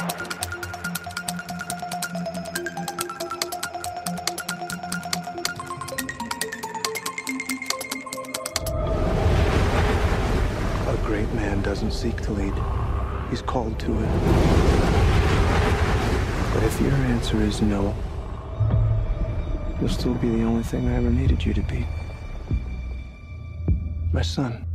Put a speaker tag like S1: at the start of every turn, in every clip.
S1: A great man doesn't seek to lead, he's called to it. But if your answer is no, you'll still be the only thing I ever needed you to be. My son.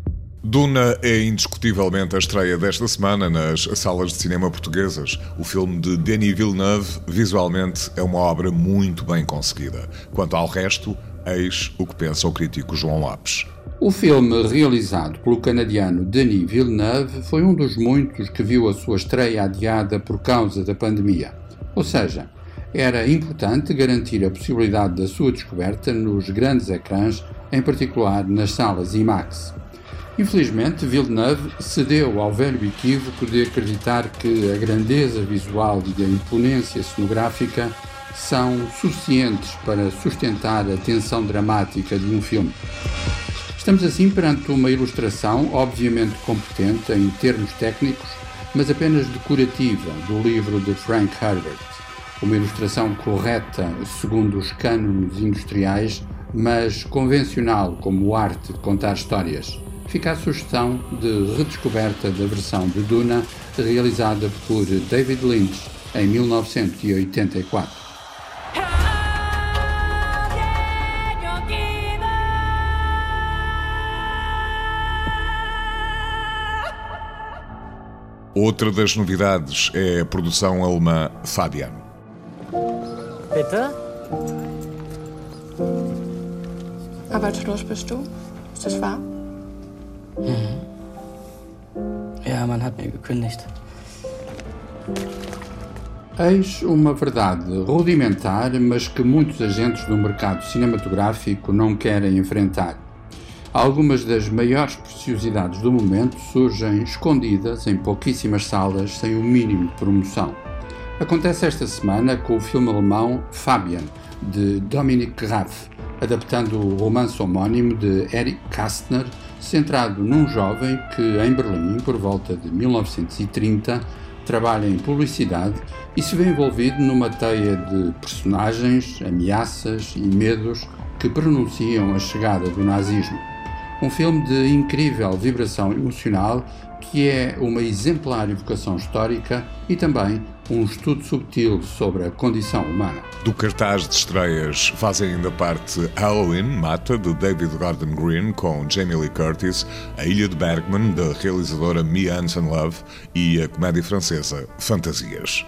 S2: Duna é indiscutivelmente a estreia desta semana nas salas de cinema portuguesas. O filme de Denis Villeneuve, visualmente, é uma obra muito bem conseguida. Quanto ao resto, eis o que pensa o crítico João Lopes.
S3: O filme, realizado pelo canadiano Denis Villeneuve, foi um dos muitos que viu a sua estreia adiada por causa da pandemia. Ou seja, era importante garantir a possibilidade da sua descoberta nos grandes ecrãs, em particular nas salas IMAX. Infelizmente, Villeneuve cedeu ao velho equívoco de acreditar que a grandeza visual e a imponência cenográfica são suficientes para sustentar a tensão dramática de um filme. Estamos assim perante uma ilustração obviamente competente em termos técnicos, mas apenas decorativa do livro de Frank Herbert. Uma ilustração correta segundo os cânones industriais, mas convencional como arte de contar histórias fica a sugestão de redescoberta da versão de Duna realizada por David Lynch em 1984.
S2: Outra das novidades é a produção alemã Fabian.
S4: Bitte?
S5: Arbeitslos bist du? Ist das wahr?
S4: Ja, man hat mir gekündigt.
S3: Eis uma verdade rudimentar, mas que muitos agentes do mercado cinematográfico não querem enfrentar. Algumas das maiores preciosidades do momento surgem escondidas em pouquíssimas salas sem o mínimo de promoção. Acontece esta semana com o filme alemão Fabian, de Dominic Raff, adaptando o romance homónimo de Eric Kastner, centrado num jovem que, em Berlim, por volta de 1930, trabalha em publicidade e se vê envolvido numa teia de personagens, ameaças e medos que pronunciam a chegada do nazismo. Um filme de incrível vibração emocional que é uma exemplar evocação histórica e também um estudo subtil sobre a condição humana.
S2: Do cartaz de estreias fazem ainda parte Halloween, Mata, de David Gordon Green, com Jamie Lee Curtis, A Ilha de Bergman, da realizadora Mia Hansen Love, e a comédia francesa Fantasias.